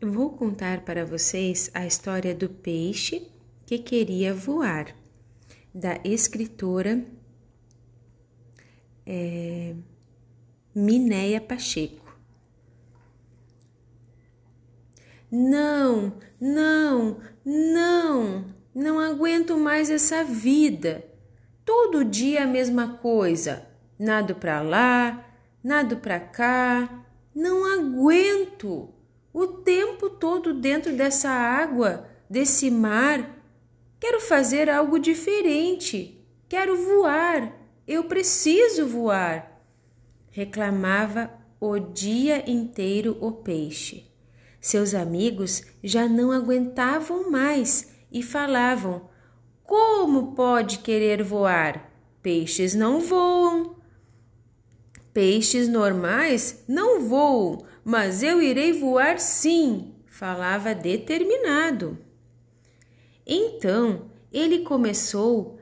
vou contar para vocês a história do peixe que queria voar, da escritora é, Minéia Pacheco. Não, não, não, não aguento mais essa vida. Todo dia a mesma coisa. Nado para lá, nado para cá. Não aguento o tempo todo dentro dessa água, desse mar. Quero fazer algo diferente. Quero voar. Eu preciso voar. Reclamava o dia inteiro o peixe. Seus amigos já não aguentavam mais e falavam: Como pode querer voar? Peixes não voam. Peixes normais não voam, mas eu irei voar sim, falava determinado. Então ele começou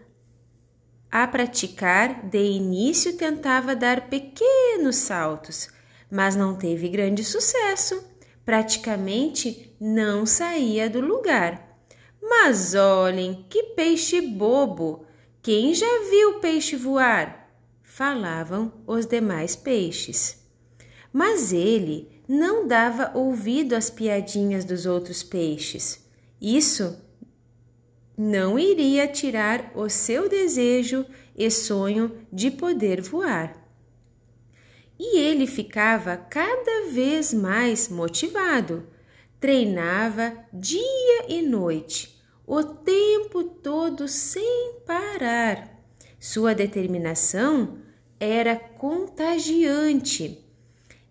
a praticar, de início tentava dar pequenos saltos, mas não teve grande sucesso. Praticamente não saía do lugar. Mas olhem, que peixe bobo! Quem já viu peixe voar? Falavam os demais peixes. Mas ele não dava ouvido às piadinhas dos outros peixes. Isso não iria tirar o seu desejo e sonho de poder voar. E ele ficava cada vez mais motivado. Treinava dia e noite, o tempo todo sem parar. Sua determinação era contagiante.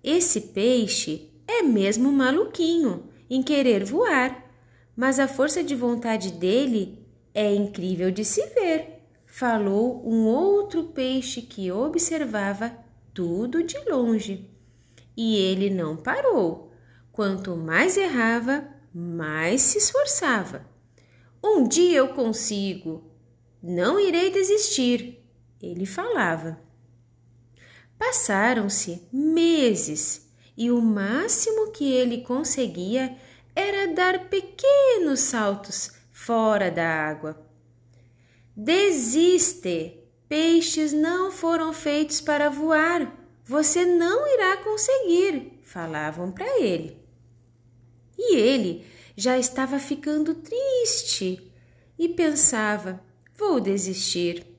Esse peixe é mesmo maluquinho em querer voar, mas a força de vontade dele é incrível de se ver, falou um outro peixe que observava tudo de longe. E ele não parou. Quanto mais errava, mais se esforçava. Um dia eu consigo, não irei desistir, ele falava. Passaram-se meses e o máximo que ele conseguia era dar pequenos saltos fora da água. Desiste! Peixes não foram feitos para voar. Você não irá conseguir, falavam para ele. E ele já estava ficando triste e pensava: vou desistir.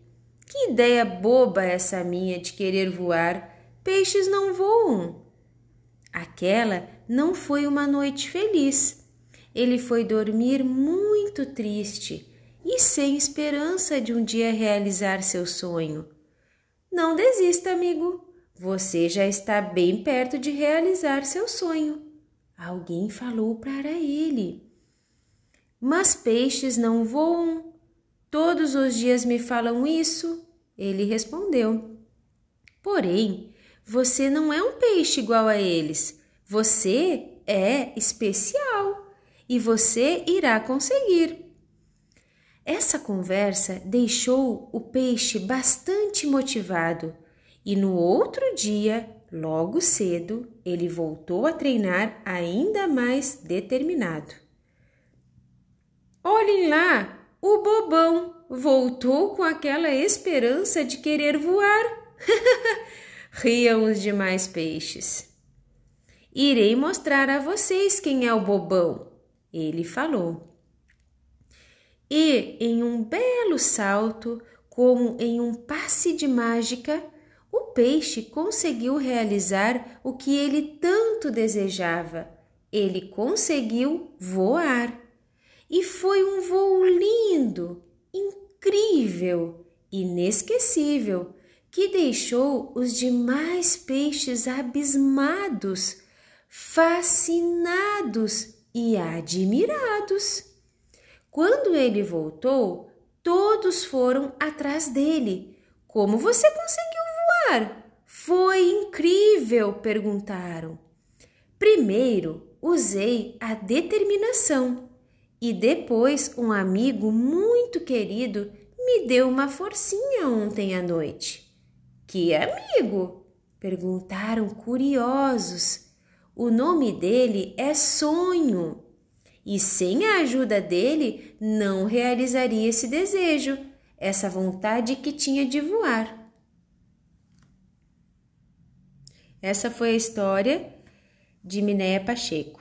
Que ideia boba essa minha de querer voar. Peixes não voam. Aquela não foi uma noite feliz. Ele foi dormir muito triste e sem esperança de um dia realizar seu sonho. Não desista, amigo. Você já está bem perto de realizar seu sonho. Alguém falou para ele. Mas peixes não voam, Todos os dias me falam isso? Ele respondeu. Porém, você não é um peixe igual a eles. Você é especial e você irá conseguir. Essa conversa deixou o peixe bastante motivado e no outro dia, logo cedo, ele voltou a treinar ainda mais determinado. Olhem lá, o bobão voltou com aquela esperança de querer voar. Riam os demais peixes. Irei mostrar a vocês quem é o bobão, ele falou. E, em um belo salto, como em um passe de mágica, o peixe conseguiu realizar o que ele tanto desejava. Ele conseguiu voar. E foi um voo lindo, incrível, inesquecível, que deixou os demais peixes abismados, fascinados e admirados. Quando ele voltou, todos foram atrás dele. Como você conseguiu voar? Foi incrível, perguntaram. Primeiro, usei a determinação e depois um amigo muito querido me deu uma forcinha ontem à noite. Que amigo? perguntaram curiosos. O nome dele é sonho. E sem a ajuda dele, não realizaria esse desejo, essa vontade que tinha de voar. Essa foi a história de Minéia Pacheco.